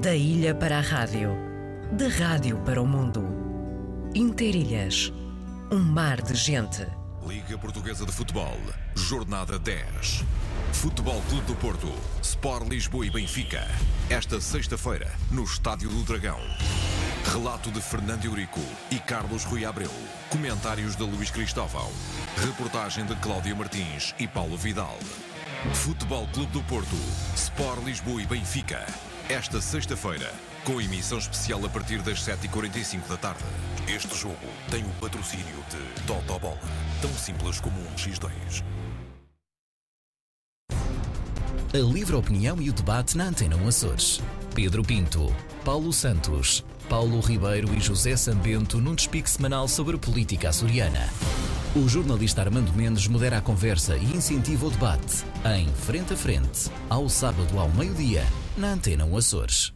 Da ilha para a rádio, da rádio para o mundo. Interilhas, um mar de gente. Liga Portuguesa de Futebol, Jornada 10. Futebol Clube do Porto, Sport Lisboa e Benfica. Esta sexta-feira, no Estádio do Dragão. Relato de Fernando Eurico e Carlos Rui Abreu. Comentários de Luís Cristóvão. Reportagem de Cláudia Martins e Paulo Vidal. Futebol Clube do Porto, Sport Lisboa e Benfica. Esta sexta-feira, com emissão especial a partir das 7h45 da tarde. Este jogo tem o patrocínio de Toto Bola, tão simples como um X2. A livre opinião e o debate na Antena 1 Açores. Pedro Pinto, Paulo Santos, Paulo Ribeiro e José Sambento num despique semanal sobre política açoriana. O jornalista Armando Mendes modera a conversa e incentiva o debate em Frente a Frente, ao sábado ao meio-dia, na Antena 1 Açores.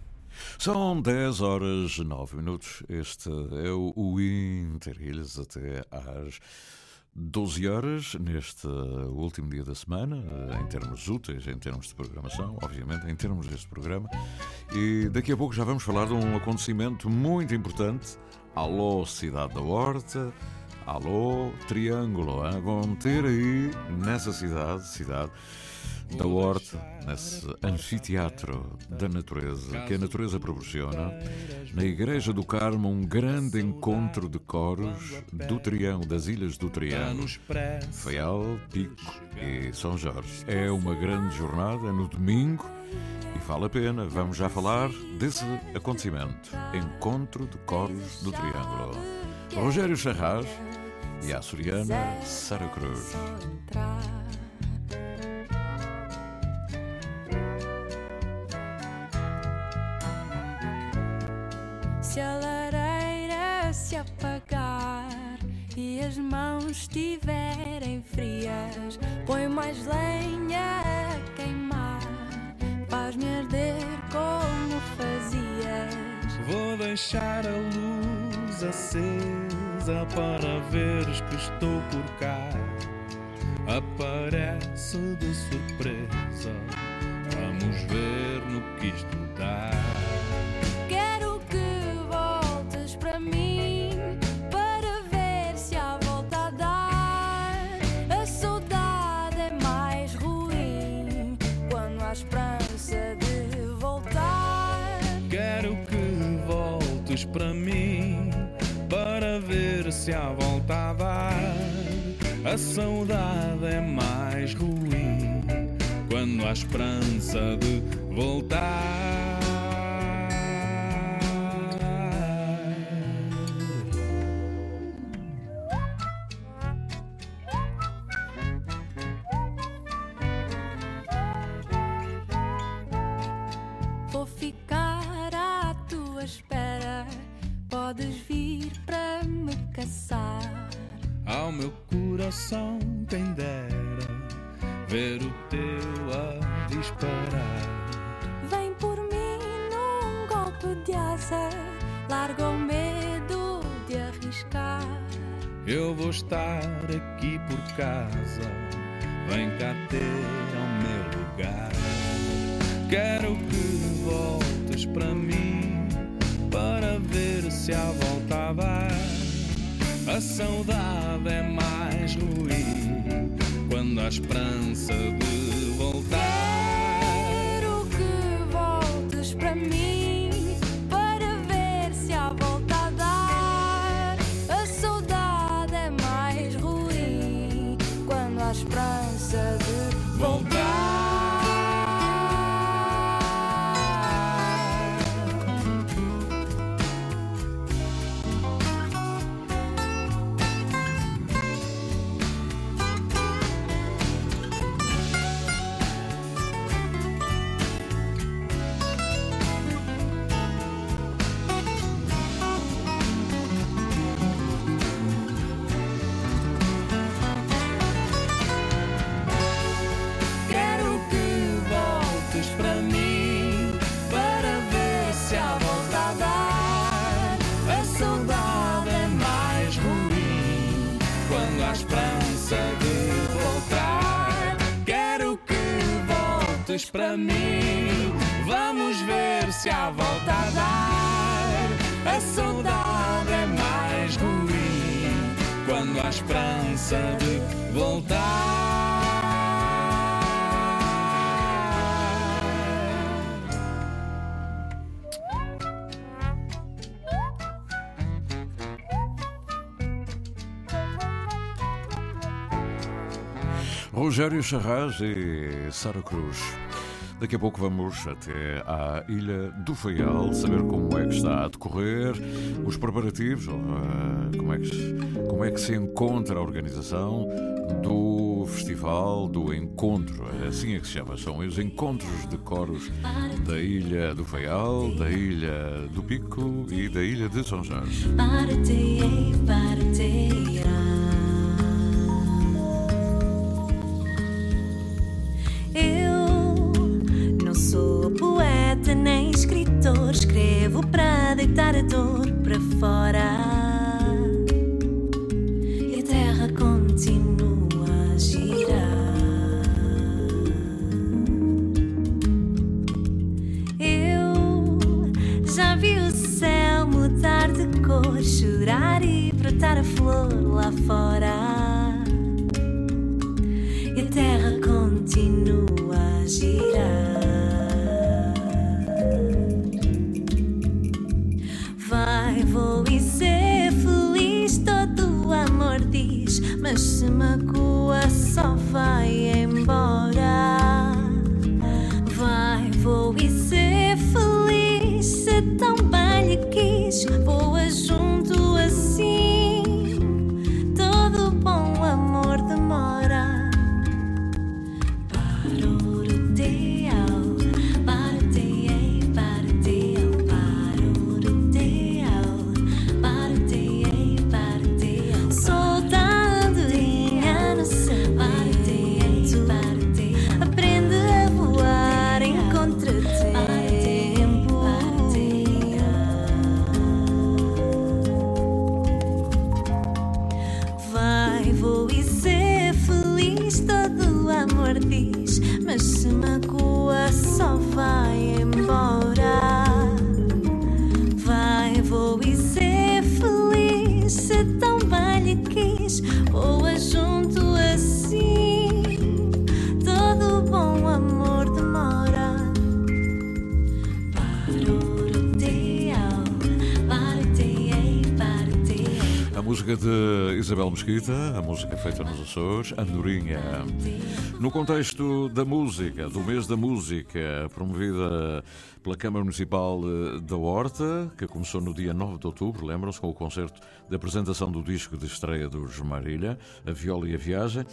São 10 horas 9 minutos. Este é o Interilhas até às 12 horas, neste último dia da semana, em termos úteis, em termos de programação, obviamente, em termos deste programa. E daqui a pouco já vamos falar de um acontecimento muito importante. Alô, Cidade da Horta. Alô, Triângulo. Hein? Vão ter aí, nessa cidade, cidade da Horta, nesse anfiteatro da natureza, que a natureza proporciona, na Igreja do Carmo, um grande encontro de coros do Triângulo, das Ilhas do Triângulo, Faial, Pico e São Jorge. É uma grande jornada no domingo e vale a pena. Vamos já falar desse acontecimento. Encontro de coros do Triângulo. Rogério Charras e a açoriana Sara Cruz. E as mãos estiverem frias, põe mais lenha a queimar, faz-me arder como fazias. Vou deixar a luz acesa para veres que estou por cá. Aparece de surpresa, vamos ver no que isto dá. Voltes para mim para ver se há volta a dar. A saudade é mais ruim quando há esperança de voltar. Vou ficar à tua espera. Podes vir para me caçar. Ao meu coração quem dera ver o teu a disparar. Vem por mim num golpe de asa. Larga o medo de arriscar. Eu vou estar aqui por casa, vem cá ter ao meu lugar. Quero que voltes para mim, para ver se há volta a dar. A saudade é mais ruim quando há esperança de voltar. Quero que voltes para mim quando há esperança de voltar. Quero que voltes para mim. Vamos ver se há volta a dar. A saudade é mais ruim quando há esperança de voltar. Rogério Charras e Sara Cruz. Daqui a pouco vamos até à Ilha do Faial saber como é que está a decorrer os preparativos, uh, como, é que, como é que se encontra a organização do festival, do encontro, é assim é que se chama, são os encontros de coros da Ilha do Faial, da Ilha do Pico e da Ilha de São Jorge. Fora. E a terra continua a girar. vou e ser feliz, todo o amor diz, mas se macua só vai música de Isabel Mesquita, a música feita nos Açores, Andorinha. No contexto da música, do mês da música, promovida pela Câmara Municipal da Horta, que começou no dia 9 de outubro, lembram-se, com o concerto de apresentação do disco de estreia dos Marília, A Viola e a Viagem,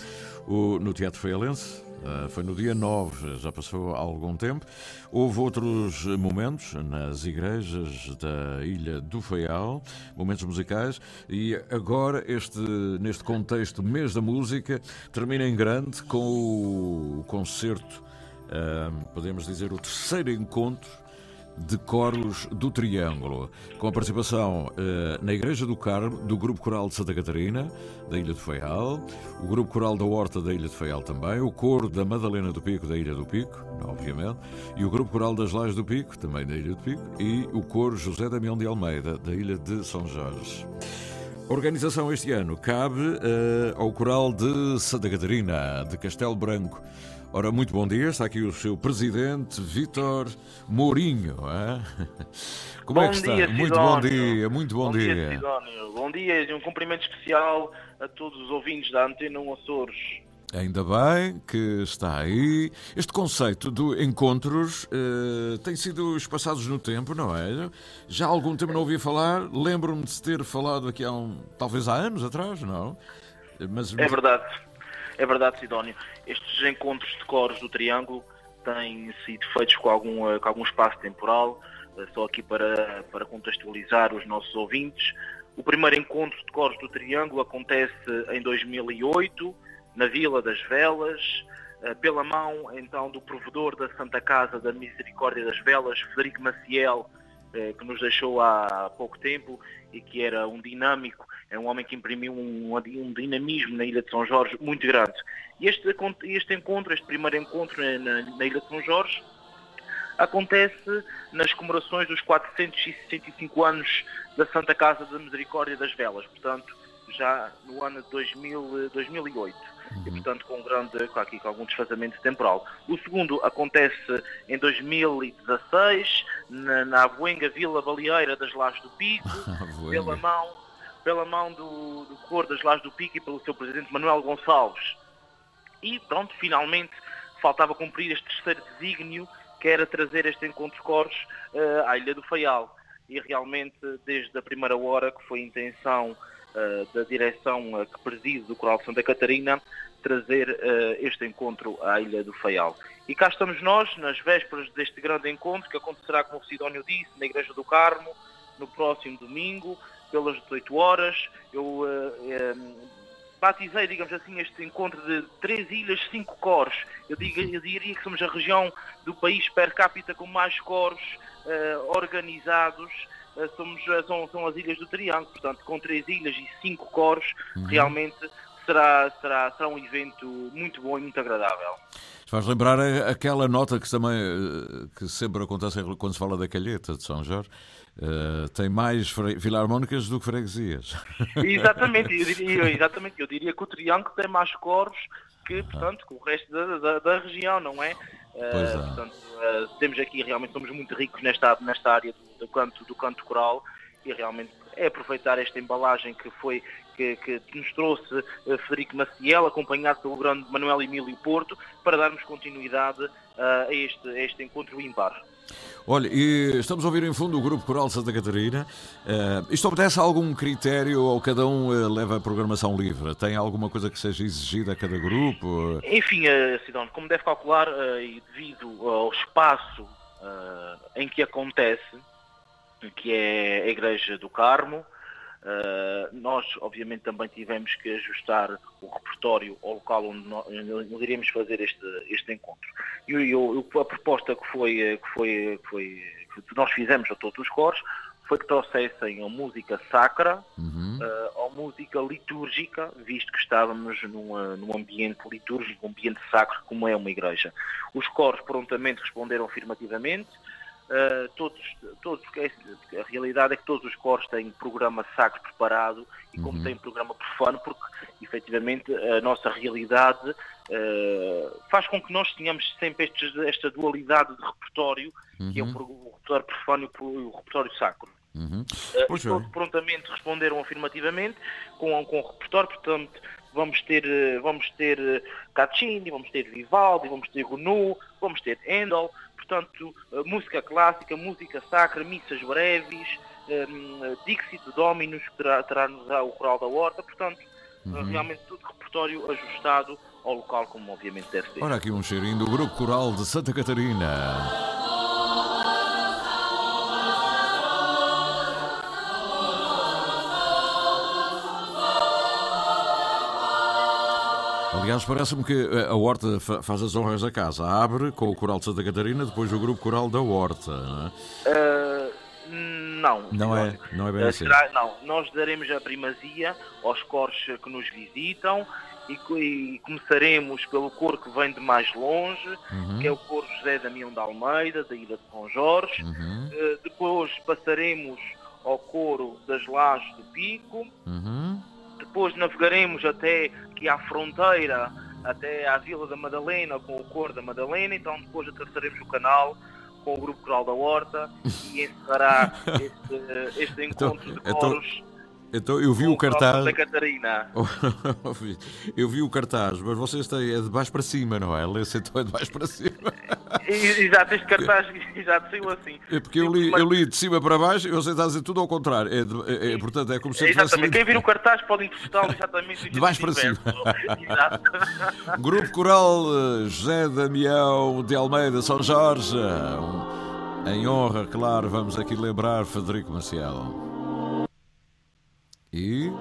no Teatro Feialense, ah, foi no dia 9, já passou há algum tempo. Houve outros momentos nas igrejas da Ilha do Faial, momentos musicais, e agora, este, neste contexto, mês da música, termina em grande com o concerto, podemos dizer, o terceiro encontro de coros do Triângulo, com a participação eh, na Igreja do Carmo, do Grupo Coral de Santa Catarina, da Ilha de Feial, o Grupo Coral da Horta da Ilha de Feial também, o Coro da Madalena do Pico, da Ilha do Pico, obviamente, e o Grupo Coral das Lajes do Pico, também da Ilha do Pico, e o Coro José Damião de Almeida, da Ilha de São Jorge. Organização este ano cabe uh, ao Coral de Santa Catarina, de Castelo Branco. Ora, muito bom dia, está aqui o seu presidente, Vítor Mourinho. Como bom é que está? Dia, muito bom dia, muito bom, bom dia. dia. Sidónio. Bom dia e um cumprimento especial a todos os ouvintes da Antena 1 Açores. Ainda bem que está aí. Este conceito de encontros eh, tem sido espaçados no tempo, não é? Já há algum tempo não ouvi falar. Lembro-me de ter falado aqui há um, talvez há anos atrás, não? Mas, É verdade. É verdade, Sidónio. Estes encontros de coros do Triângulo têm sido feitos com algum, eh, com algum espaço temporal, eh, só aqui para, para contextualizar os nossos ouvintes. O primeiro encontro de coros do Triângulo acontece em 2008, na Vila das Velas, eh, pela mão então do provedor da Santa Casa da Misericórdia das Velas, Federico Maciel, que nos deixou há pouco tempo e que era um dinâmico, é um homem que imprimiu um, um dinamismo na Ilha de São Jorge muito grande. E este, este encontro, este primeiro encontro na, na Ilha de São Jorge, acontece nas comemorações dos 465 anos da Santa Casa da Misericórdia das Velas, portanto, já no ano de 2000, 2008. E, portanto, com, um grande, aqui, com algum desfazamento temporal. O segundo acontece em 2016, na, na Abuenga Vila Baleeira das Lajes do Pico, pela mão, pela mão do, do Cor das Lajes do Pico e pelo seu presidente Manuel Gonçalves. E pronto, finalmente faltava cumprir este terceiro desígnio, que era trazer este encontro de coros uh, à Ilha do Faial. E realmente, desde a primeira hora, que foi a intenção uh, da direção uh, que preside do Coral de Santa Catarina, trazer este encontro à Ilha do Faial. E cá estamos nós, nas vésperas deste grande encontro, que acontecerá, como o Sidónio disse, na Igreja do Carmo, no próximo domingo, pelas 18 horas. Eu batizei, digamos assim, este encontro de três ilhas, cinco coros. Eu, digo, eu diria que somos a região do país per capita com mais coros uh, organizados. Uh, somos, uh, são, são as ilhas do Triângulo, portanto, com três ilhas e cinco coros, uhum. realmente será, será, será um evento muito bom e muito agradável. Faz lembrar aquela nota que também que sempre acontece quando se fala da calheta de São Jorge, Uh, tem mais filarmónicas do que freguesias. Exatamente, eu diria, exatamente, eu diria que o Triângulo tem mais coros que, portanto, que o resto da, da, da região, não é? Uh, é. Portanto, uh, temos aqui, realmente, somos muito ricos nesta, nesta área do, do, canto, do canto coral e realmente é aproveitar esta embalagem que foi que, que nos trouxe Federico Maciel, acompanhado pelo grande Manuel Emílio Porto, para darmos continuidade a, este, a este encontro ímpar. Olha, e estamos a ouvir em fundo o Grupo Coral Santa Catarina. Uh, isto obedece a algum critério ou cada um uh, leva a programação livre? Tem alguma coisa que seja exigida a cada grupo? Enfim, uh, como deve calcular, uh, devido ao espaço em que acontece, que é a Igreja do Carmo, Uh, nós, obviamente, também tivemos que ajustar o repertório ao local onde nós, onde iríamos fazer este, este encontro. E, e, a proposta que foi, que foi, que foi que nós fizemos a todos os coros foi que trouxessem a música sacra uhum. uh, a música litúrgica, visto que estávamos numa, num ambiente litúrgico, um ambiente sacro, como é uma igreja. Os coros prontamente responderam afirmativamente. Uh, todos, todos, a realidade é que todos os coros têm programa sacro preparado e como uhum. têm programa profano, porque efetivamente a nossa realidade uh, faz com que nós tenhamos sempre estes, esta dualidade de repertório, uhum. que é o, o repertório profano e o repertório sacro. Uhum. Uh, todos prontamente responderam afirmativamente com, com o repertório, portanto vamos ter, vamos ter Caccini, vamos ter Vivaldi, vamos ter Gounod, vamos ter Handel, portanto, eh, música clássica, música sacra, missas breves, um, ehm, Dixit Dominus, que terá, terá o coral da horta, portanto, eh, uhum. realmente tudo repertório ajustado ao local, como obviamente deve ser. Olha aqui um cheirinho do Grupo Coral de Santa Catarina. Aliás, parece-me que eh, a Horta faz as honras da casa. Abre com o Coral de Santa Catarina, depois o grupo Coral da Horta. Não, é? uh, não, não é, não é bem uh, assim. Será, não, nós daremos a primazia aos coros que nos visitam e, e, começaremos pelo coro que vem de mais longe, uhum. que é o coro José Damião de Almeida, da Ilha de São Jorge. Uhum. Uh, depois passaremos ao coro das Lajes do Pico. Uhum. Depois navegaremos até aqui à fronteira, até à Vila da Madalena, com o cor da Madalena. Então depois atravessaremos o canal com o Grupo Coral da Horta e encerrará este, este então, encontro então, de coros. Então então eu vi o cartaz. Santa Catarina. eu vi o cartaz, mas vocês têm é de baixo para cima, não é? Lê-se então é de baixo para cima. Exato, este cartaz exato, saiu assim. É porque eu li, eu li de cima para baixo e você está a dizer tudo ao contrário. É, de, é, é portanto, é como se Exatamente. Quem vir o cartaz pode interpretá-lo exatamente de baixo para cima. Exato. Grupo Coral eh, José Damião de Almeida, São Jorge. Em honra, claro, vamos aqui lembrar Federico Maciel aqui.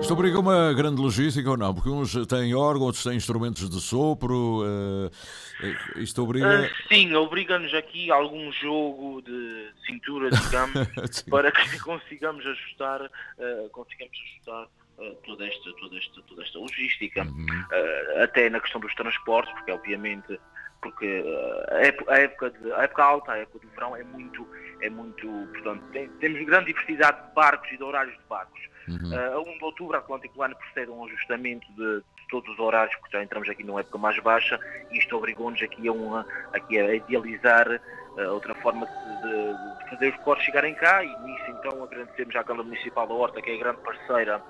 Isto obriga uma grande logística ou não? Porque uns têm órgãos, outros têm instrumentos de sopro. Uh, isto obriga. Uh, sim, obriga-nos aqui algum jogo de cintura, digamos, para que consigamos ajustar, uh, consigamos ajustar toda esta, toda esta, toda esta logística, uhum. até na questão dos transportes, porque obviamente porque a época, de, a época alta, a época do verão é muito, é muito, portanto, tem, temos grande diversidade de barcos e de horários de barcos. Uhum. Uh, a 1 de outubro, a Atlântico Line procede a um ajustamento de, todos os horários, porque já entramos aqui numa época mais baixa, e isto obrigou-nos aqui a, uma, aqui a idealizar uh, outra forma de, de, fazer os portos chegarem cá, e nisso então agradecemos à Câmara Municipal da Horta, que é a grande parceira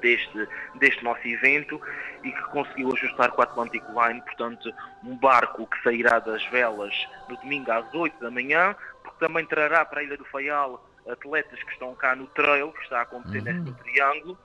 deste, deste nosso evento e que conseguiu ajustar com a Atlantic Line, portanto, um barco que sairá das velas no domingo às 8 da manhã, porque também trará para a Ilha do Faial atletas que estão cá no trail, que está a acontecer uhum. neste triângulo,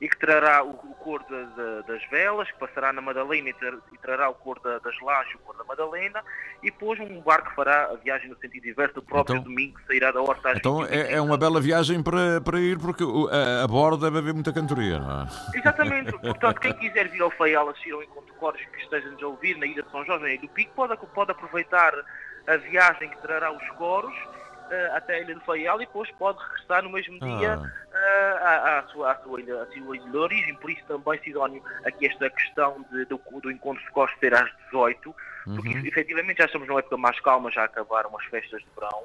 e que trará o, o cor de, de, das velas, que passará na Madalena e, ter, e trará o cor da, das lajes, o cor da Madalena, e depois um barco fará a viagem no sentido inverso, o próprio então, domingo sairá da Horta Então é, é, uma bela viagem para, para ir, porque a, a bordo deve haver muita cantoria, não é? Exatamente, portanto, quem quiser vir ao Faial assistir ao encontro de cores que estejam a ouvir na Ilha de São Jorge, Ilha do Pico, pode, pode aproveitar a viagem que trará os coros uh, até a Ilha do Faial e depois pode regressar no mesmo dia uh, à, à, sua, à, sua ilha, à sua ilha de origem. Por isso também, Sidónio, aqui esta questão de, do, do encontro de ser às 18, porque uhum. efetivamente já estamos numa época mais calma, já acabaram as festas de verão.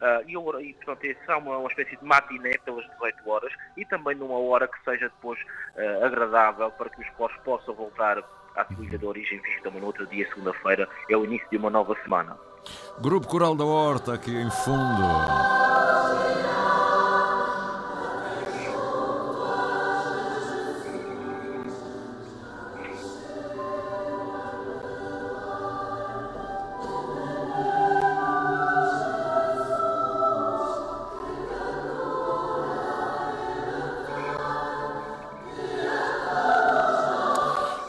Uh, e, e, portanto, será uma, uma espécie de matiné pelas 18 horas e também numa hora que seja depois uh, agradável para que os corpos possam voltar à sua ilha de origem, visto também no outro dia, segunda-feira, é o início de uma nova semana. Grupo Coral da Horta aqui em fundo.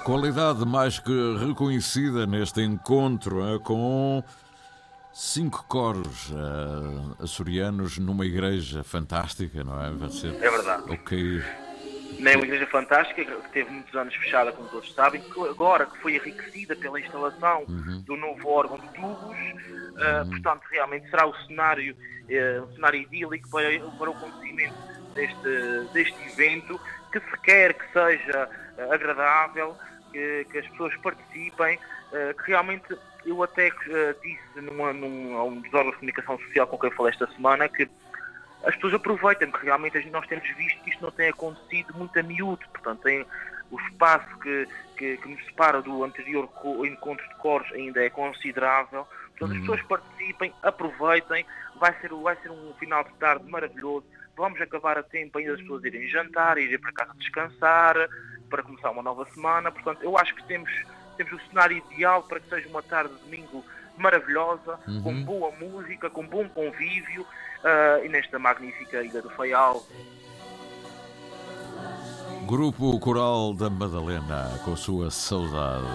Qualidade mais que reconhecida neste encontro é, com Cinco coros uh, açorianos numa igreja fantástica, não é? Vai ser é verdade. Ok. É uma igreja fantástica que teve muitos anos fechada, como todos sabem, que agora que foi enriquecida pela instalação uhum. do novo órgão de tubos, uh, uhum. portanto, realmente será o cenário, uh, um cenário idílico para, para o acontecimento deste, deste evento, que se quer que seja agradável, que, que, as pessoas participem, que realmente eu até uh, disse numa, num, a um dos órgãos de comunicação social com quem eu falei esta semana que as pessoas aproveitem, porque realmente nós temos visto que isto não tem acontecido muito a miúdo, portanto tem o espaço que, que, que nos separa do anterior encontro de cores ainda é considerável, portanto as uhum. pessoas participem, aproveitem, vai ser, vai ser um final de tarde maravilhoso, vamos acabar a tempo ainda as pessoas irem jantar, irem para casa descansar, para começar uma nova semana, portanto eu acho que temos temos o cenário ideal para que seja uma tarde de domingo maravilhosa, uhum. com boa música, com bom convívio uh, e nesta magnífica Ilha do Faial. Grupo Coral da Madalena, com sua saudade.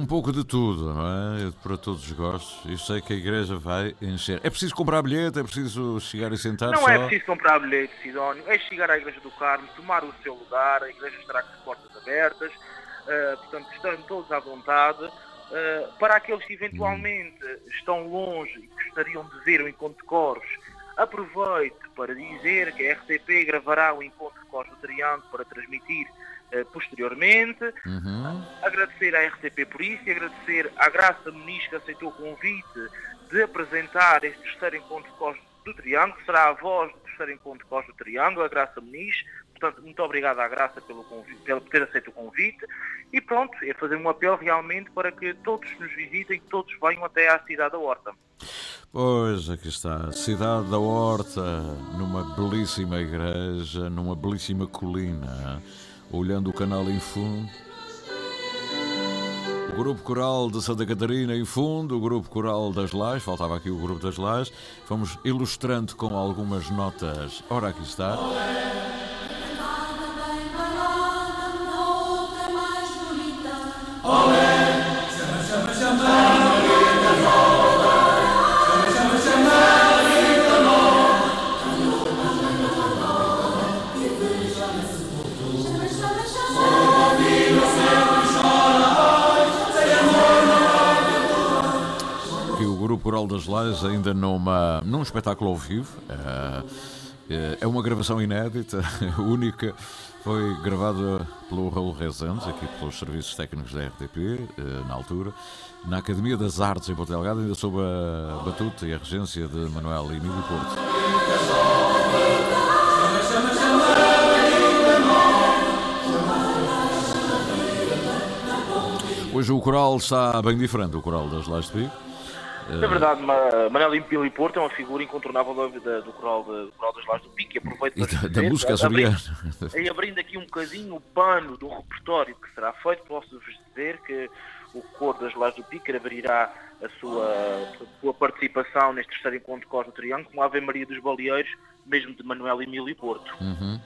Um pouco de tudo, não é? Para todos os gostos. Eu sei que a igreja vai encher. É preciso comprar bilhete? É preciso chegar e sentar Não só? é preciso comprar bilhete, Sidónio. É chegar à igreja do Carmo, tomar o seu lugar. A igreja estará com as portas abertas. Uh, portanto, estão todos à vontade. Uh, para aqueles que eventualmente hum. estão longe e gostariam de ver o encontro de coros, aproveite para dizer que a RTP gravará o encontro de coros do Triângulo para transmitir eh, posteriormente. Uhum. Agradecer à RTP por isso e agradecer à Graça Muniz que aceitou o convite de apresentar este terceiro encontro de Cos do Triângulo, será a voz do terceiro encontro de Cos do Triângulo, a Graça Muniz. Portanto, muito obrigado à Graça pelo, convite, pelo ter aceito o convite. E pronto, é fazer um apelo realmente para que todos nos visitem, que todos venham até à cidade da Horta. Pois, aqui está, cidade da Horta, numa belíssima igreja, numa belíssima colina olhando o canal em fundo. O grupo coral de Santa Catarina em fundo, o grupo coral das Lajes, faltava aqui o grupo das Lajes. Vamos ilustrando com algumas notas. Ora, aqui está. Coral das Lajes ainda numa, num espetáculo ao vivo. É, é uma gravação inédita, única. Foi gravada pelo Raul Rezendes, aqui pelos serviços técnicos da RTP, eh, na altura, na Academia das Artes em Porto Delgado, ainda sob a batuta e a regência de Manuel Emílio Porto. Hoje o coral está bem diferente, o coral das Last Big. É verdade, Manel Impili Porto é uma figura incontornável do, do, coral, do coral das Lajes do Pico e aproveito para da, da música açoriana. E abrindo aqui um bocadinho o pano do repertório que será feito, posso-vos dizer que o coro das Lajes do Pico abrirá a sua, a sua participação neste terceiro encontro do Triângulo com a Ave Maria dos Baleeiros, mesmo de Manuel Emílio Porto. Uhum.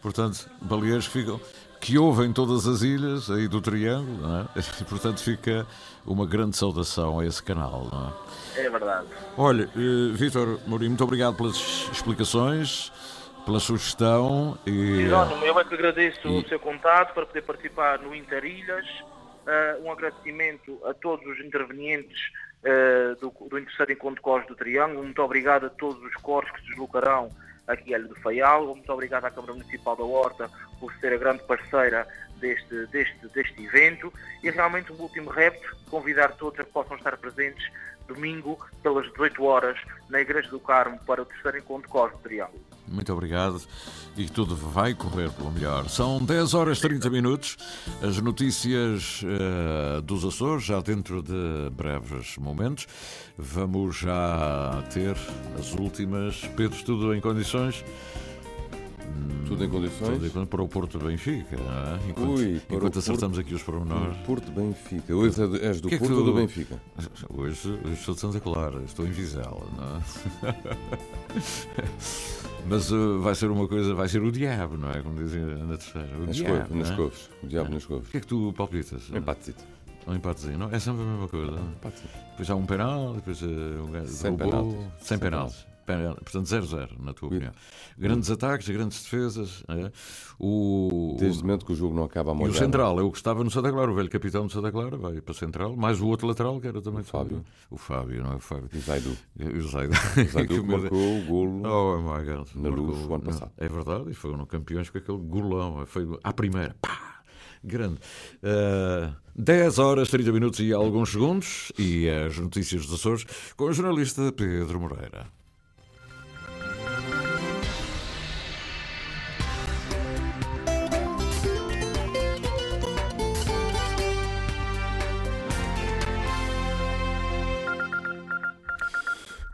Portanto, baleeiros ficam, que ouvem todas as ilhas aí do Triângulo, não é? E, portanto fica uma grande saudação a esse canal, não é? É verdade. Olha, uh, Vítor Mourinho, muito obrigado pelas explicações, pela sugestão e... Jerónimo, eu é que agradeço e... o seu contato para poder participar no Interilhas, uh, um agradecimento a todos os intervenientes uh, do, do terceiro encontro de cores do Triângulo, muito obrigado a todos os cores que se deslocarão aqui Ilha do Faial. Muito obrigado à Câmara Municipal da Horta por ser a grande parceira deste, deste, deste evento. E realmente um último repto, convidar todos a que possam estar presentes domingo, pelas 18 horas, na Igreja do Carmo, para o terceiro encontro Cosmo Triângulo. Muito obrigado e tudo vai correr pelo melhor. São 10 horas e 30 minutos. As notícias uh, dos Açores, já dentro de breves momentos. Vamos já ter as últimas. Pedro, tudo em condições? Tudo em condições? Tudo para o Porto Benfica, é? enquanto, Ui, enquanto acertamos Porto, aqui os pormenores. Porto Benfica. Hoje és do que é Porto ou do Benfica? Hoje, hoje estou de Santa Clara, estou em Vizela, não é? Mas uh, vai ser uma coisa, vai ser o diabo, não é? Como dizem na terceira. O nas diabo. Couves, nas é? couves. O diabo nas couves. O que é que tu palpitas? Um empatezito. Um empatezinho, não? É sempre a mesma coisa. Um Depois há um penal, depois uh, um gajo. Sem penaltis. Sem penaltis. Portanto, 0-0, na tua opinião. Grandes ataques, grandes defesas. É? O... Desde o momento que o jogo não acaba a molhar. E o central, eu que estava no Santa Clara, o velho capitão do Santa Clara, vai para central, mais o outro lateral, que era também o Fábio. O Fábio, não é o Fábio. O Zaidu. O Zaidu. O Zaidu que marcou o golo oh, my God. na luz o ano passado. É verdade, e foram campeões com aquele golão. Foi à primeira. Pá! grande. Uh, 10 horas, 30 minutos e alguns segundos, e as notícias dos Açores com o jornalista Pedro Moreira.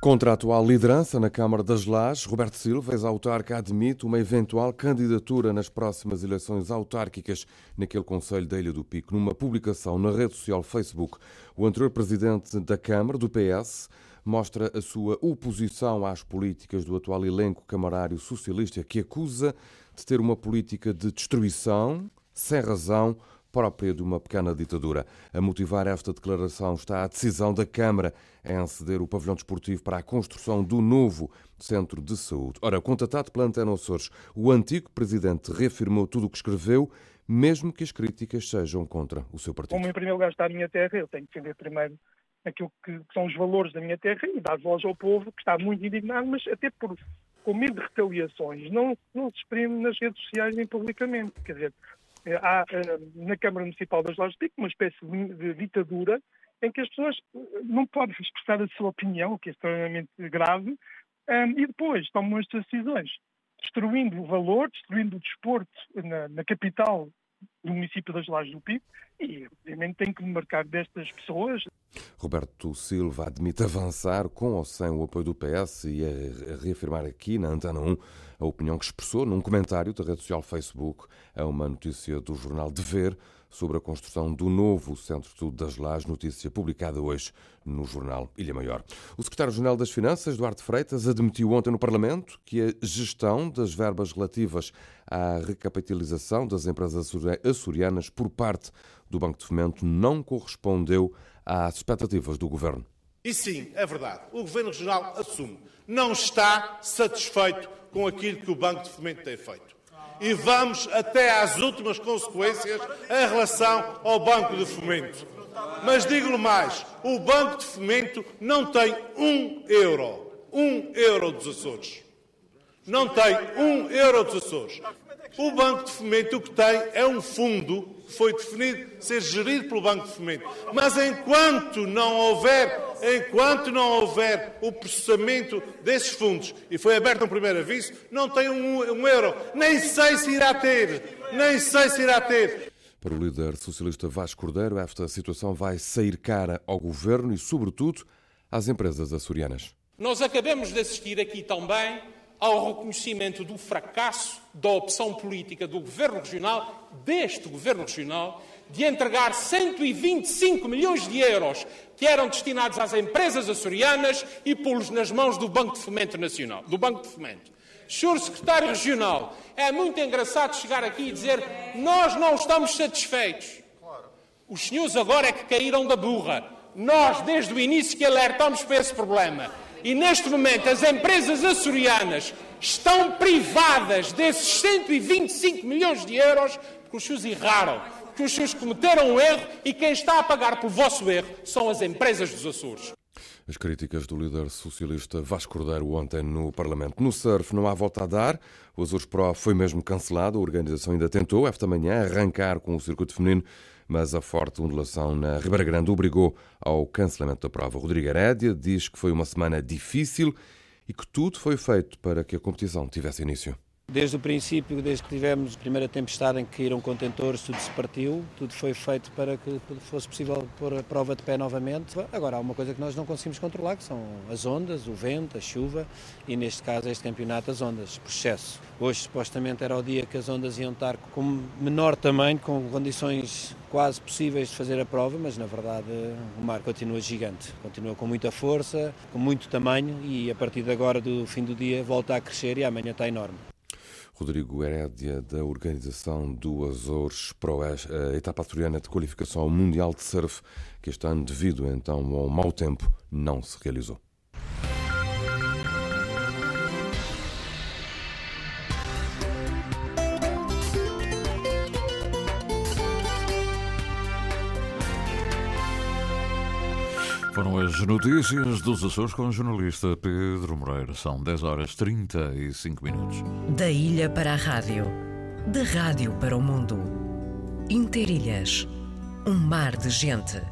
Contra a atual liderança na Câmara das Lajes, Roberto Silva, ex-autarca, admite uma eventual candidatura nas próximas eleições autárquicas naquele Conselho da Ilha do Pico. Numa publicação na rede social Facebook, o anterior presidente da Câmara, do PS, mostra a sua oposição às políticas do atual elenco camarário socialista, que acusa de ter uma política de destruição, sem razão, própria de uma pequena ditadura. A motivar esta declaração está a decisão da Câmara em ceder o pavilhão desportivo para a construção do novo centro de saúde. Ora, contatado pela Antena Açores, o antigo presidente reafirmou tudo o que escreveu, mesmo que as críticas sejam contra o seu partido. Como em primeiro lugar está a minha terra, eu tenho que defender primeiro aquilo que são os valores da minha terra e dar voz ao povo que está muito indignado, mas até por com medo de retaliações, não, não se exprime nas redes sociais nem publicamente. Quer dizer, eh, há eh, na Câmara Municipal das de uma espécie de ditadura em que as pessoas eh, não podem expressar a sua opinião, o que é extremamente grave, e depois tomam estas decisões, destruindo o valor, destruindo o desporto na, na capital do município das Lajes do Pico e, obviamente, tem que marcar destas pessoas. Roberto Silva admite avançar com ou sem o apoio do PS e a reafirmar aqui na Antena 1 a opinião que expressou num comentário da rede social Facebook a uma notícia do jornal Dever sobre a construção do novo Centro de Estudo das Lajes, notícia publicada hoje no jornal Ilha Maior. O secretário-geral das Finanças, Duarte Freitas, admitiu ontem no Parlamento que a gestão das verbas relativas à recapitalização das empresas açorianas por parte do Banco de Fomento não correspondeu às expectativas do governo. E sim, é verdade. O Governo Regional assume. Não está satisfeito com aquilo que o Banco de Fomento tem feito. E vamos até às últimas consequências em relação ao Banco de Fomento. Mas digo-lhe mais: o Banco de Fomento não tem um euro. Um euro dos Açores. Não tem um euro dos Açores. O Banco de Fomento o que tem é um fundo que foi definido ser gerido pelo Banco de Fomento. Mas enquanto não houver, enquanto não houver o processamento desses fundos, e foi aberto um primeiro aviso, não tem um, um euro. Nem sei se irá ter. Nem sei se irá ter. Para o líder socialista Vasco Cordeiro, esta situação vai sair cara ao governo e, sobretudo, às empresas açorianas. Nós acabamos de assistir aqui também ao reconhecimento do fracasso da opção política do Governo Regional, deste Governo Regional, de entregar 125 milhões de euros que eram destinados às empresas açorianas e pô-los nas mãos do Banco de Fomento Nacional, do Banco de Fomento. Senhor Secretário Regional, é muito engraçado chegar aqui e dizer nós não estamos satisfeitos. Os senhores agora é que caíram da burra. Nós, desde o início, que alertamos para esse problema. E neste momento as empresas açorianas estão privadas desses 125 milhões de euros porque os senhores erraram, porque os senhores cometeram um erro e quem está a pagar pelo vosso erro são as empresas dos Açores. As críticas do líder socialista Vasco Cordeiro ontem no Parlamento. No surf não há volta a dar. O Azores Pro foi mesmo cancelado. A organização ainda tentou, esta manhã, arrancar com o circuito feminino, mas a forte ondulação na Ribeira Grande obrigou ao cancelamento da prova. Rodrigo Herédia diz que foi uma semana difícil e que tudo foi feito para que a competição tivesse início. Desde o princípio, desde que tivemos a primeira tempestade em que caíram contentores, tudo se partiu, tudo foi feito para que fosse possível pôr a prova de pé novamente. Agora, há uma coisa que nós não conseguimos controlar, que são as ondas, o vento, a chuva e, neste caso, este campeonato, as ondas, por excesso. Hoje, supostamente, era o dia que as ondas iam estar com menor tamanho, com condições quase possíveis de fazer a prova, mas, na verdade, o mar continua gigante, continua com muita força, com muito tamanho e, a partir de agora, do fim do dia, volta a crescer e amanhã está enorme. Rodrigo Herédia, da organização do Azores Pro, a etapa açoriana de qualificação ao Mundial de Surf, que este ano, devido então ao mau tempo, não se realizou. As notícias dos Açores com o jornalista Pedro Moreira. São 10 horas 35 minutos. Da ilha para a rádio, da rádio para o mundo. Interilhas, um mar de gente.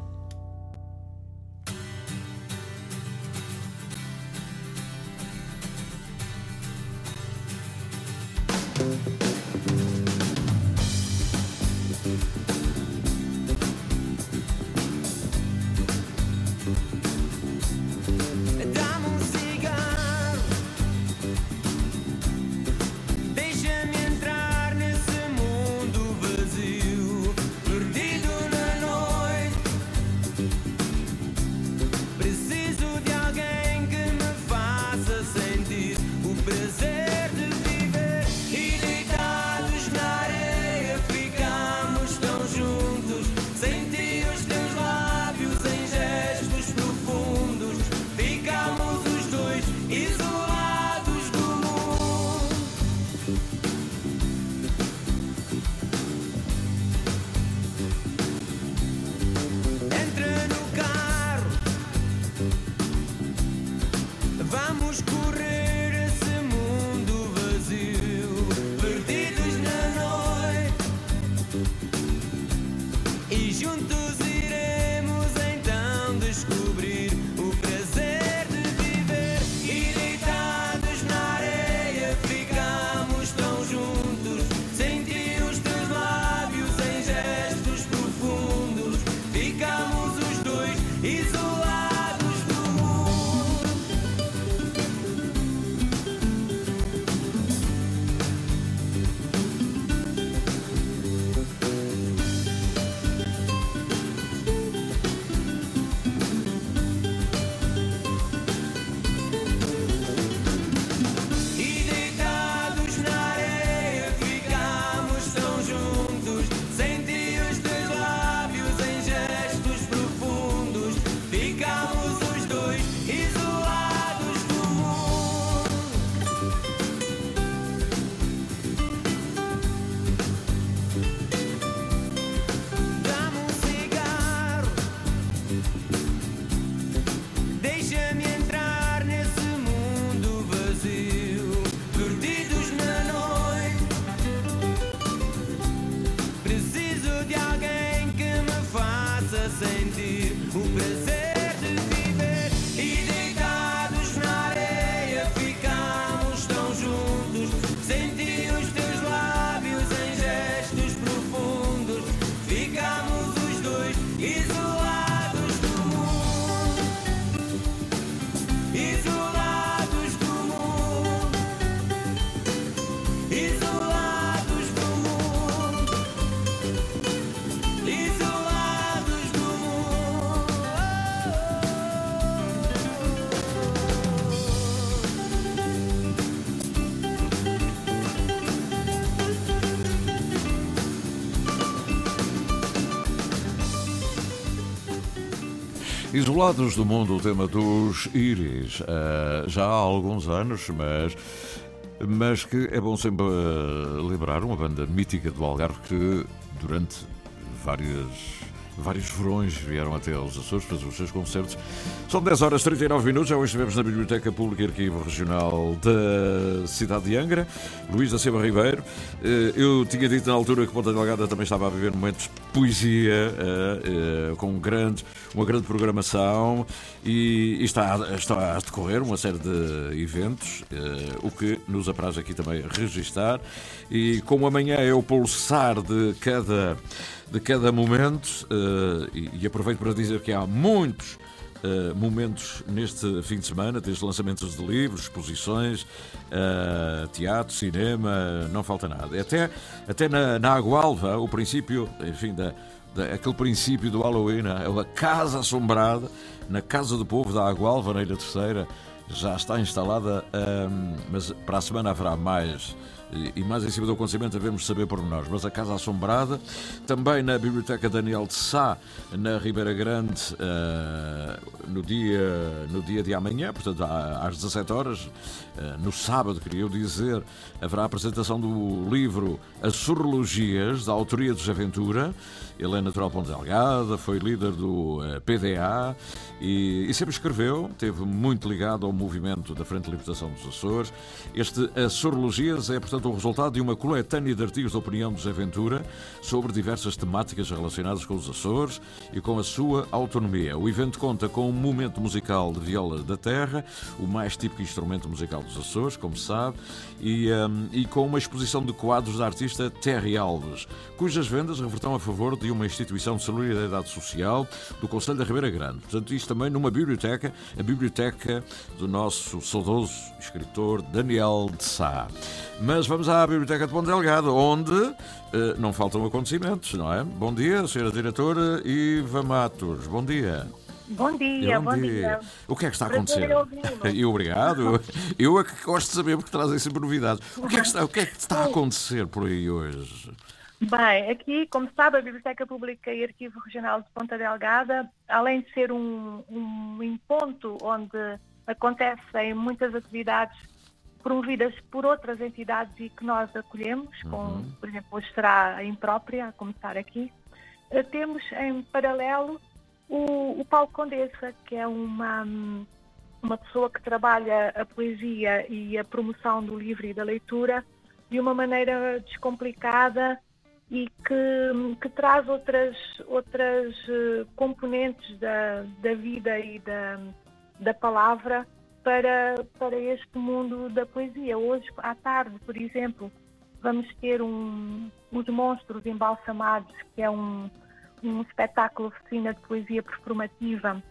Isolados do mundo, o tema dos íris, eh, já há alguns anos, mas, mas que é bom sempre eh, lembrar uma banda mítica do Algarve que durante várias, vários verões vieram até aos Açores fazer os seus concertos. São 10 horas e 39 minutos, já hoje estivemos na Biblioteca Pública e Arquivo Regional da cidade de Angra, Luís da Silva Ribeiro. Eh, Eu tinha dito na altura que Ponta Delgada também estava a viver momentos de poesia, eh, eh, com um grande, uma grande programação e, está, está a decorrer uma série de eventos, o que nos apraz aqui também registar. E como amanhã é o pulsar de cada, de cada momento, eh, e, aproveito para dizer que há muitos Uh, momentos neste fim de semana, desde lançamentos de livros, exposições, uh, teatro, cinema, não falta nada. Até, até na, na Agualva, o princípio, enfim, da, da- aquele princípio do Halloween, a Casa Assombrada, na Casa do Povo da Agualva, na Ilha Terceira, já está instalada, um, mas para a semana haverá mais. E mais em cima do acontecimento devemos saber por nós. Mas a Casa Assombrada, também na Biblioteca Daniel de Sá, na Ribeira Grande, eh, no, dia, no dia de amanhã, portanto às 17 horas, eh, no sábado, queria eu dizer, haverá a apresentação do livro As Sorologias, da autoria de José Ventura. Ele é natural Ponte Delgada, foi líder do eh, PDA e, e sempre escreveu, teve muito ligado ao movimento da Frente de Libertação dos Açores. Este As Sorologias é, portanto, o resultado de uma coletânea de artigos de opinião de José Ventura sobre diversas temáticas relacionadas com os Açores e com a sua autonomia. O evento conta com um momento musical de viola da terra, o mais típico instrumento musical dos Açores, como se sabe, e, hum, e com uma exposição de quadros da artista Terry Alves, cujas vendas revertão a favor de uma instituição de solidariedade social do Conselho da Ribeira Grande. Portanto, isto também numa biblioteca, a biblioteca do nosso saudoso escritor Daniel de Sá. Mas vamos à Biblioteca de Ponte Delgado, onde eh, não faltam acontecimentos, não é? Bom dia, Sra. Diretora Iva Matos. Bom dia. Bom dia, bom, dia. O que é que está a acontecer? em ouvi-lo. E obrigado. Eu é que gosto de saber porque trazem sempre novidades. O que, é que está, o que é que está a acontecer por aí hoje? Bem, aqui, como sabe, a Biblioteca Pública e Arquivo Regional de Ponta Delgada, além de ser um, um ponto onde acontecem muitas atividades promovidas por outras entidades e que nós acolhemos, com, por exemplo, hoje será a Imprópria, a começar aqui, eh, temos em paralelo o, o Paulo Condessa, que é uma, uma pessoa que trabalha a poesia e a promoção do livro e da leitura de uma maneira descomplicada e que, que traz outras, outras eh, componentes da, da vida e da, da palavra para, para este mundo da poesia. Hoje, à tarde, por exemplo, vamos ter um, Os Monstros Embalsamados, que é um, um espetáculo oficina de poesia performativa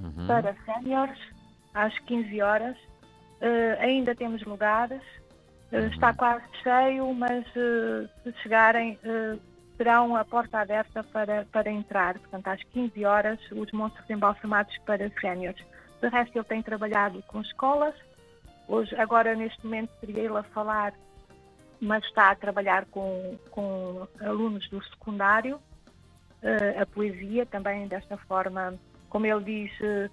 Uhum. para séniores, às 15 horas. Eh, ainda temos lugares, eh, está quase cheio, mas eh, se chegarem, terão a porta aberta para, para entrar. Portanto, às 15 horas, os monstros embalsamados para séniores. De resto, ele tem trabalhado com escolas. Hoje, agora, neste momento, seria ele a falar, mas está a trabalhar com, com alunos do secundário a poesia também desta forma, como ele diz, eh,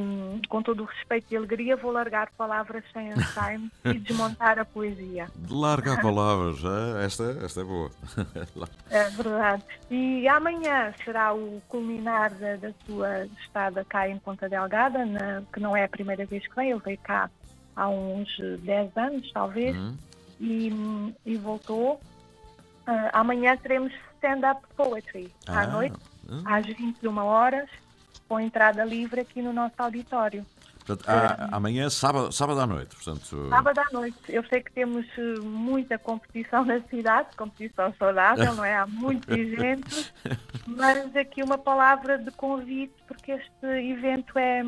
hum, com todo o respeito e alegria, vou largar palavras sem Einstein e desmontar a poesia. Larga palavras, esta, esta é boa. É verdade. E amanhã será o culminar da, da sua estada cá em Ponta Delgada, na- que não é a primeira vez que vem, ele veio cá há uns eh, 10 anos, talvez, e, e voltou. Ah, amanhã teremos stand-up poetry à Ah, noite. Hum? às 21 horas, com entrada livre aqui no nosso auditório. Portanto, a- amanhã, sábado, sábado à noite. Portanto, Sábado à noite. Eu sei que temos eh, muita competição na cidade, competição saudável, não é? Há muita gente, mas aqui uma palavra de convite, porque este evento é,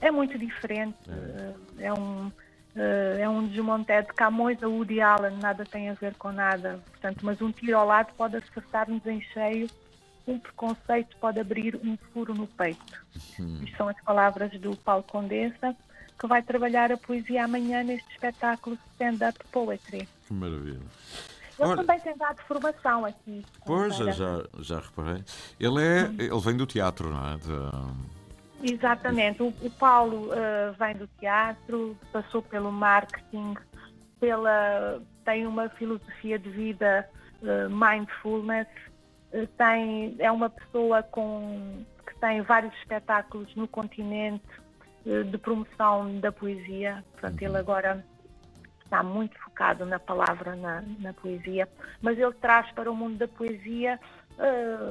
é muito diferente. Eh, É um, eh, é um desmonté de Camões a Woody Allen, nada tem a ver com nada. Portanto, mas um tiro ao lado pode acertar-nos em cheio, um preconceito pode abrir um furo no peito. Isto são as palavras do Paulo Condessa, que vai trabalhar a poesia amanhã neste espetáculo Stand-Up Poetry. que maravilha. Ele Olha- também tem dado formação aqui. Pois, já, já reparei. Ele, é, ele vem do teatro, não é? De- Exatamente. O, o Paulo eh, vem do teatro, passou pelo marketing, pela, tem uma filosofia de vida eh, mindfulness, eh, tem, é uma pessoa com, que tem vários espetáculos no continente de promoção da poesia. Portanto, ele agora está muito focado na palavra, na, na poesia, mas ele traz para o mundo da poesia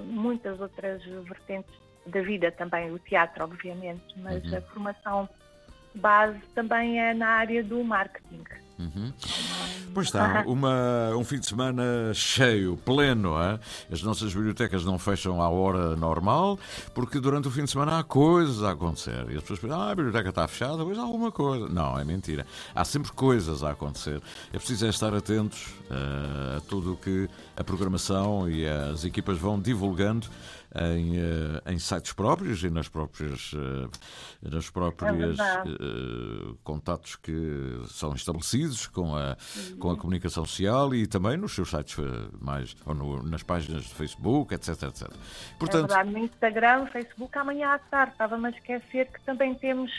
muitas outras vertentes da vida também, o teatro, obviamente, mas Uhum. a formação base também é na área do marketing. Uhum. Pois está, uma, um fim de semana cheio, pleno. é? As nossas bibliotecas não fecham à hora normal, porque durante o fim de semana há coisas a acontecer. E as pessoas pensam, ah, a biblioteca está fechada, pois há alguma coisa. Não, é mentira. Há sempre coisas a acontecer. É preciso é estar atentos eh, a tudo o que a programação e as equipas vão divulgando em, eh, em sites próprios e nas próprias, eh, nas próprias verdade. eh, contatos que são estabelecidos com a, com a comunicação social e também nos seus sites mais, ou no- nas páginas de Facebook, etc, etc. É Portanto, verdade, no Instagram, Facebook, amanhã à tarde. Estava-me a esquecer que também temos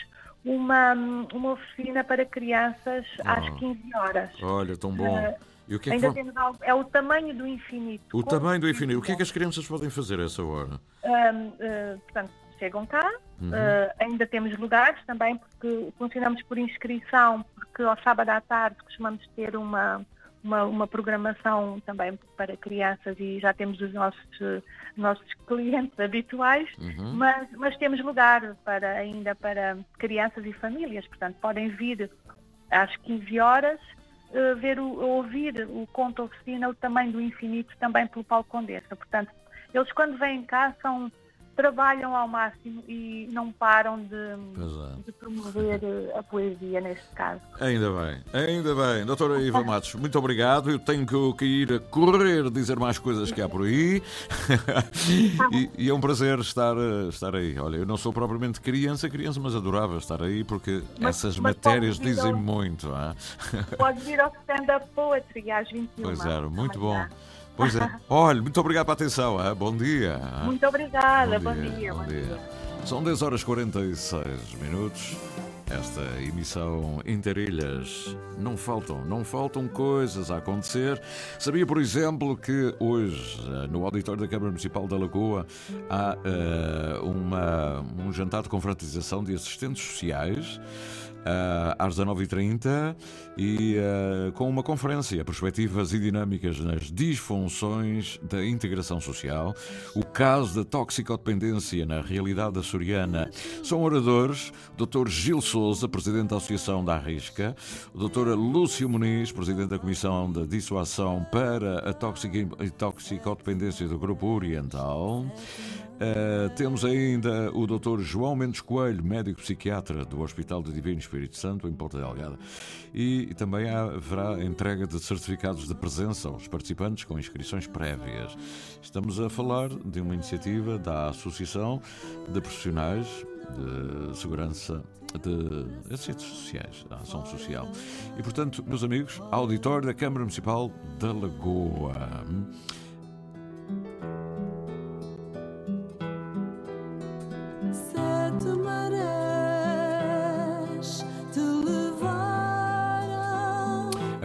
uma, uma oficina para crianças às Oh. 15 horas. olha, tão bom. Eh, E o que é que Ainda vão- temos algo, é o tamanho do infinito. O Como tamanho do infinito. O que é que as crianças podem fazer a essa hora? Eh, portanto, chegam cá, Uhum. eh, ainda temos lugares também, porque funcionamos por inscrição, porque ao sábado à tarde costumamos ter uma, uma, uma programação também para crianças e já temos os nossos, nossos clientes habituais, Uhum. mas, mas temos lugar para, ainda para crianças e famílias, portanto podem vir às 15 horas eh, ver o, ouvir o conto oficina O Tamanho do Infinito também pelo Paulo Condessa. Portanto, eles quando vêm cá são, trabalham ao máximo e não param de, é. de promover eh, a poesia neste caso. Ainda bem, ainda bem. Doutora Iva Matos, muito obrigado. Eu tenho que, que ir a correr dizer mais coisas que há por aí. e, e é um prazer estar, eh, estar aí. Olha, eu não sou propriamente criança, criança, mas adorava estar aí porque Mas- essas mas matérias dizem ao- muito. ah. Pode vir ao stand-up poetry às 21 Pois é, muito bom. Pois é. Olha, muito obrigado pela atenção. ah. Bom dia. Muito obrigada, bom, Bom dia. dia, bom bom dia. dia. São 10 horas 46 minutos. Esta emissão Interilhas. Não faltam, não faltam coisas a acontecer. Sabia, por exemplo, que hoje, no auditório da Câmara Municipal da Lagoa, há eh, uma, um jantar de confraternização de assistentes sociais. Eh, às 19h30 e eh, com uma conferência Perspectivas e Dinâmicas nas Disfunções da Integração Social, o caso da toxicodependência na realidade açoriana. São oradores Dr. Gil Souza, Presidente da Associação da Arrisca, Dr. Lúcio Muniz, Presidente da Comissão de Dissuasão para a Toxic- e Toxicodependência do Grupo Oriental. Uh, temos ainda o Dr. João Mendes Coelho, médico psiquiatra do Hospital de Divino Espírito Santo, em Porta Delgada. E, e também haverá entrega de certificados de presença aos participantes com inscrições prévias. Estamos a falar de uma iniciativa da Associação de Profissionais de Segurança de Assistentes Sociais, da Ação Social. E, portanto, meus amigos, auditório da Câmara Municipal da Lagoa.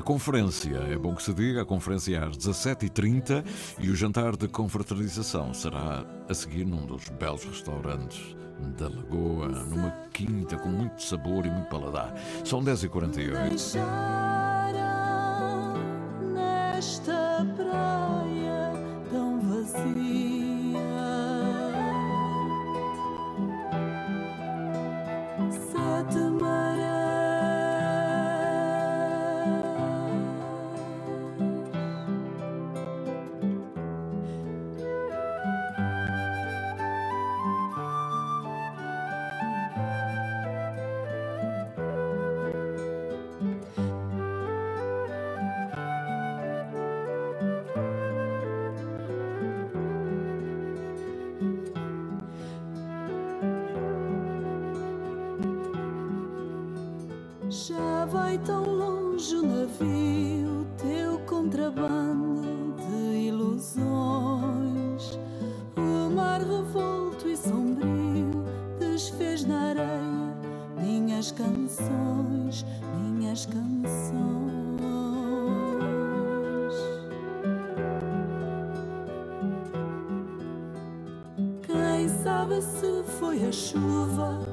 Conferência, é bom que se diga, a conferência é às 17h30 e o jantar de confraternização será a seguir num dos belos restaurantes da Lagoa, numa quinta com muito sabor e muito paladar. São 10h48. Deixaram nesta praia tão vazia. Canções, minhas canções. Quem sabe se foi a chuva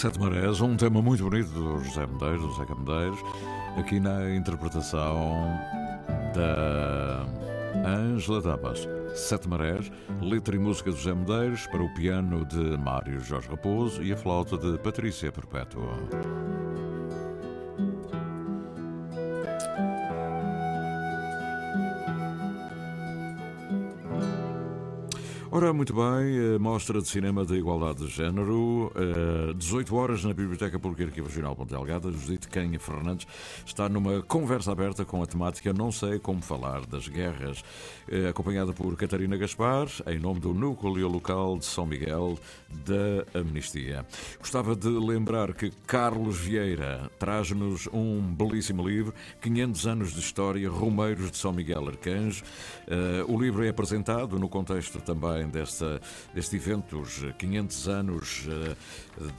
Sete Marés, um tema muito bonito do José Medeiros, do Zeca Medeiros, aqui na interpretação da Ângela Tapas. Sete Marés, letra e música de José Medeiros para o piano de Mário Jorge Raposo e a flauta de Patrícia Perpétua. Ora, muito bem, a Mostra de Cinema da Igualdade de Género, eh, 18 horas na Biblioteca Pública Arquivo Regional Ponte Delgada. Judite Canha Fernandes está numa conversa aberta com a temática Não Sei Como Falar das Guerras, eh, acompanhada por Catarina Gaspar, em nome do Núcleo Local de São Miguel da Amnistia. Gostava de lembrar que Carlos Vieira traz-nos um belíssimo livro, 500 anos de história, Romeiros de São Miguel Arcanjo. Eh, o livro é apresentado no contexto também desta, deste evento, os 500 anos eh,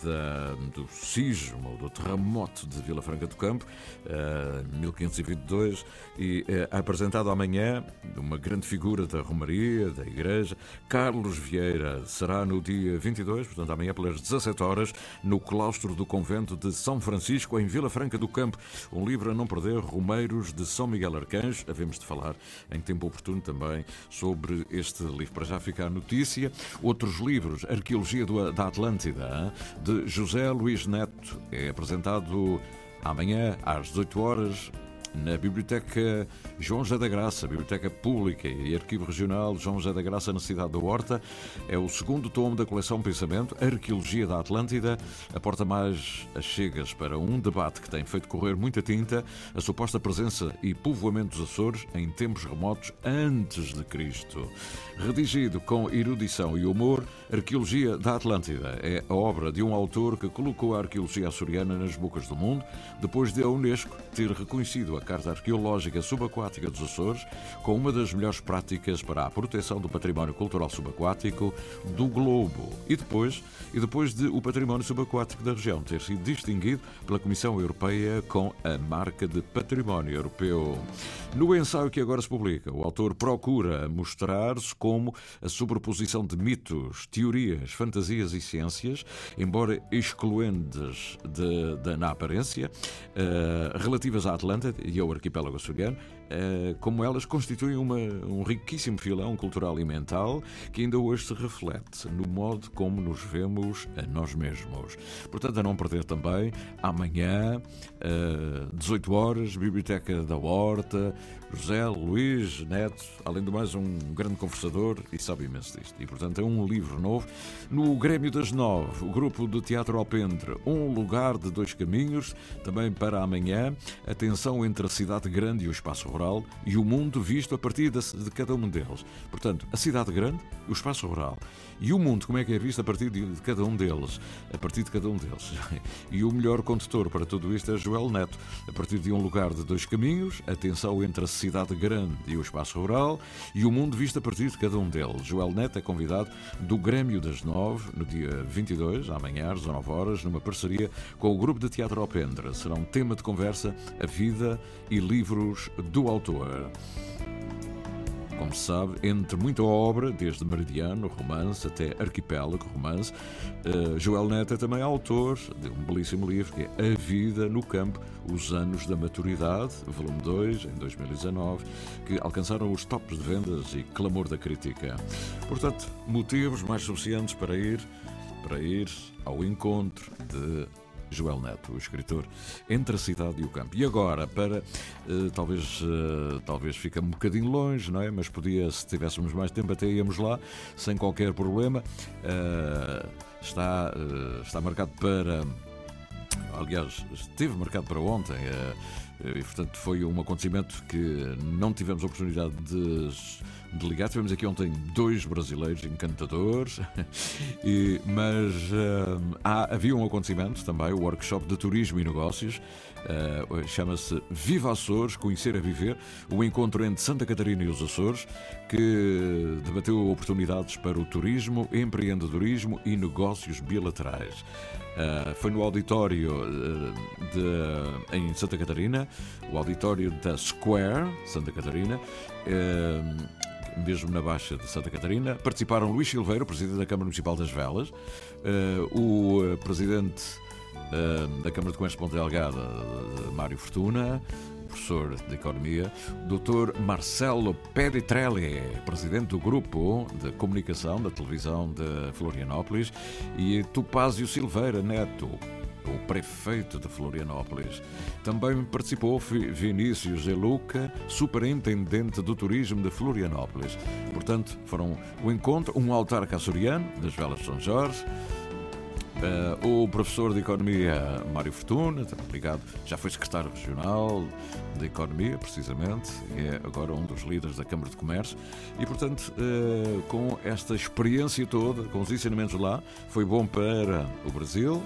da, do sismo, do terremoto de Vila Franca do Campo, eh, 1522, e é apresentado amanhã uma grande figura da Romaria, da Igreja, Carlos Vieira, será no dia 22, portanto amanhã pelas 17 horas, no claustro do convento de São Francisco, em Vila Franca do Campo. Um livro a não perder, Romeiros de São Miguel Arcanjo. Havemos de falar em tempo oportuno também sobre este livro. Para já ficar notícia, outros livros, Arqueologia da Atlântida, de José Luís Neto, é apresentado amanhã às 18 horas na Biblioteca João José da Graça, Biblioteca Pública e Arquivo Regional João José da Graça na cidade da Horta. É o segundo tomo da coleção Pensamento, Arqueologia da Atlântida, aporta mais as chegas para um debate que tem feito correr muita tinta, a suposta presença e povoamento dos Açores em tempos remotos antes de Cristo. Redigido com erudição e humor, Arqueologia da Atlântida é a obra de um autor que colocou a arqueologia açoriana nas bocas do mundo, depois de a Unesco ter reconhecido a Carta Arqueológica Subaquática dos Açores como uma das melhores práticas para a proteção do património cultural subaquático do globo. E depois, e depois de o património subaquático da região ter sido distinguido pela Comissão Europeia com a marca de Património Europeu. No ensaio que agora se publica, o autor procura mostrar-se como a sobreposição de mitos, teorias, fantasias e ciências, embora excluentes de, de- na aparência, eh, relativas à Atlântida e ao arquipélago açoriano, como elas constituem uma- um riquíssimo filão cultural e mental que ainda hoje se reflete no modo como nos vemos a nós mesmos. Portanto, a não perder também, amanhã, eh, 18 horas, Biblioteca da Horta, José Luís Neto, além do mais um grande conversador e sabe imenso disto. E, portanto, é um livro novo. No Grêmio das Nove, o grupo de Teatro Alpendre, Um Lugar de Dois Caminhos, também para amanhã, a tensão entre a cidade grande e o espaço rural rural e o mundo visto a partir de, cada um deles. Portanto, a cidade grande, o espaço rural e o mundo, como é que é visto a partir de, cada um deles, a partir de cada um deles. E o melhor condutor para tudo isto é Joel Neto, a partir de um lugar de dois caminhos, a tensão entre a cidade grande e o espaço rural e o mundo visto a partir de cada um deles. Joel Neto é convidado do Grêmio das Nove, no dia 22, amanhã às 19 horas, numa parceria com o grupo de teatro Alpendre. Será um tema de conversa a vida e livros do autor. Como se sabe, entre muita obra, desde Meridiano, romance, até Arquipélago, romance, uh, Joel Neto é também autor de um belíssimo livro que é A Vida no Campo, Os Anos da Maturidade, volume 2, em 2019, que alcançaram os tops de vendas e clamor da crítica. Portanto, motivos mais suficientes para ir, para ir ao encontro de Joel Neto, o escritor Entre a Cidade e o Campo. E agora, para uh, talvez, uh, talvez fica um bocadinho longe, não é? Mas podia, se tivéssemos mais tempo, até íamos lá, sem qualquer problema. Uh, está, está marcado para. Aliás, esteve marcado para ontem. E, portanto, foi um acontecimento que não tivemos oportunidade de de ligar. Tivemos aqui ontem dois brasileiros encantadores, e, mas uh, há, havia um acontecimento também, o workshop de turismo e negócios. Uh, Chama-se Viva Açores, Conhecer a Viver, o encontro entre Santa Catarina e os Açores, que debateu oportunidades para o turismo, empreendedorismo e negócios bilaterais. Uh, foi no auditório uh, de, em Santa Catarina, o auditório da Square, Santa Catarina. Uh, mesmo na Baixa de Santa Catarina. Participaram Luís Silveiro, presidente da Câmara Municipal das Velas, uh, o uh, presidente uh, da Câmara de Comércio de Ponte Delgada, Mário Fortuna, professor de Economia, Dr. Marcelo Peritrelli, presidente do Grupo de Comunicação da Televisão de Florianópolis, e Topázio Silveira Neto, o prefeito de Florianópolis. Também participou Vinícius Eluca, superintendente do turismo de Florianópolis. Portanto, foram um encontro, um altar caçoriano das Velas de São Jorge. Uh, o professor de Economia Mário Fortuna, ligado, já foi secretário regional de Economia, precisamente, e é agora um dos líderes da Câmara de Comércio. E, portanto, uh, com esta experiência toda, com os ensinamentos lá, foi bom para o Brasil,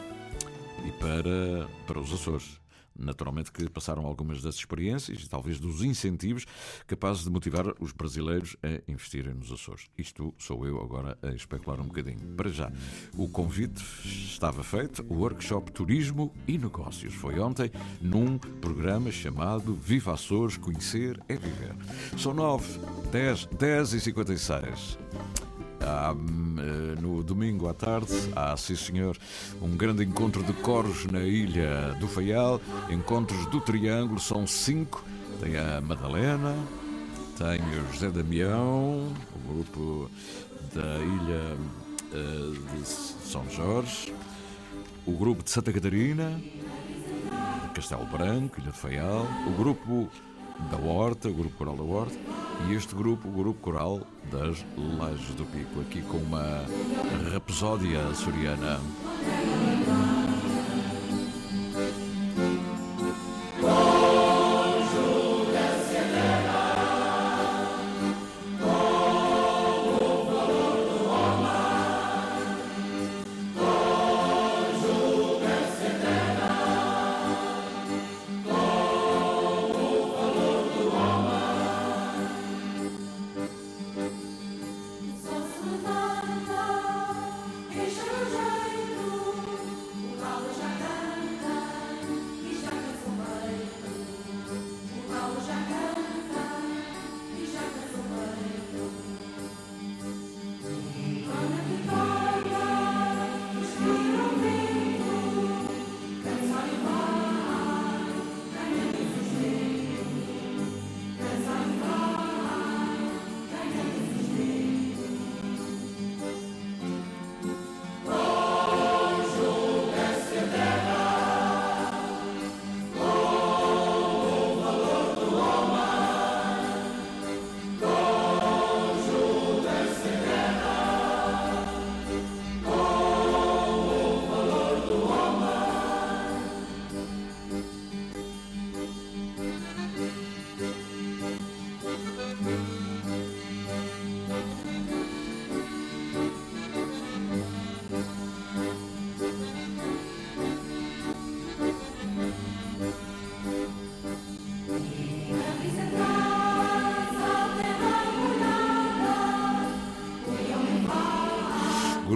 e para, para os Açores. Naturalmente que passaram algumas das experiências e talvez dos incentivos capazes de motivar os brasileiros a investirem nos Açores. Isto sou eu agora a especular um bocadinho. Para já, o convite estava feito, o workshop Turismo e Negócios. Foi ontem num programa chamado Viva Açores, Conhecer é Viver. São 9, 10, 10 e 56. Eh, no domingo à tarde, há, sim senhor, um grande encontro de coros na ilha do Faial. Encontros do Triângulo, são cinco. Tem a Madalena, tem o José Damião, o grupo da ilha uh, de São Jorge, o grupo de Santa Catarina, Castelo Branco, Ilha de Faial, o grupo da Horta, o Grupo Coral da Horta, e este grupo, o Grupo Coral das Lajes do Pico, aqui com uma rapsódia açoriana.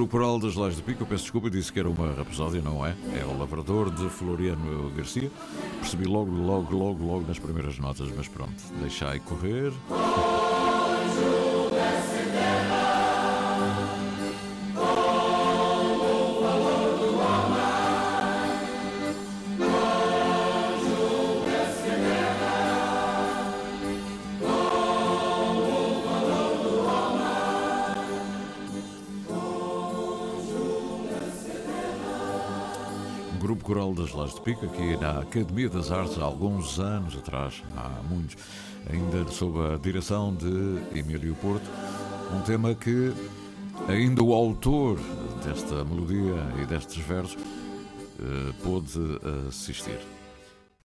Coral das Lajes do Pico, eu peço desculpa, disse que era uma rapsódia, não é? É o Lavrador de Floriano Garcia. Percebi logo, logo, logo, logo nas primeiras notas, mas pronto, deixai correr. Das Lajes de Pico, aqui na Academia das Artes, há alguns anos atrás, há muitos, ainda sob a direção de Emílio Porto, um tema que ainda o autor desta melodia e destes versos eh, pôde assistir.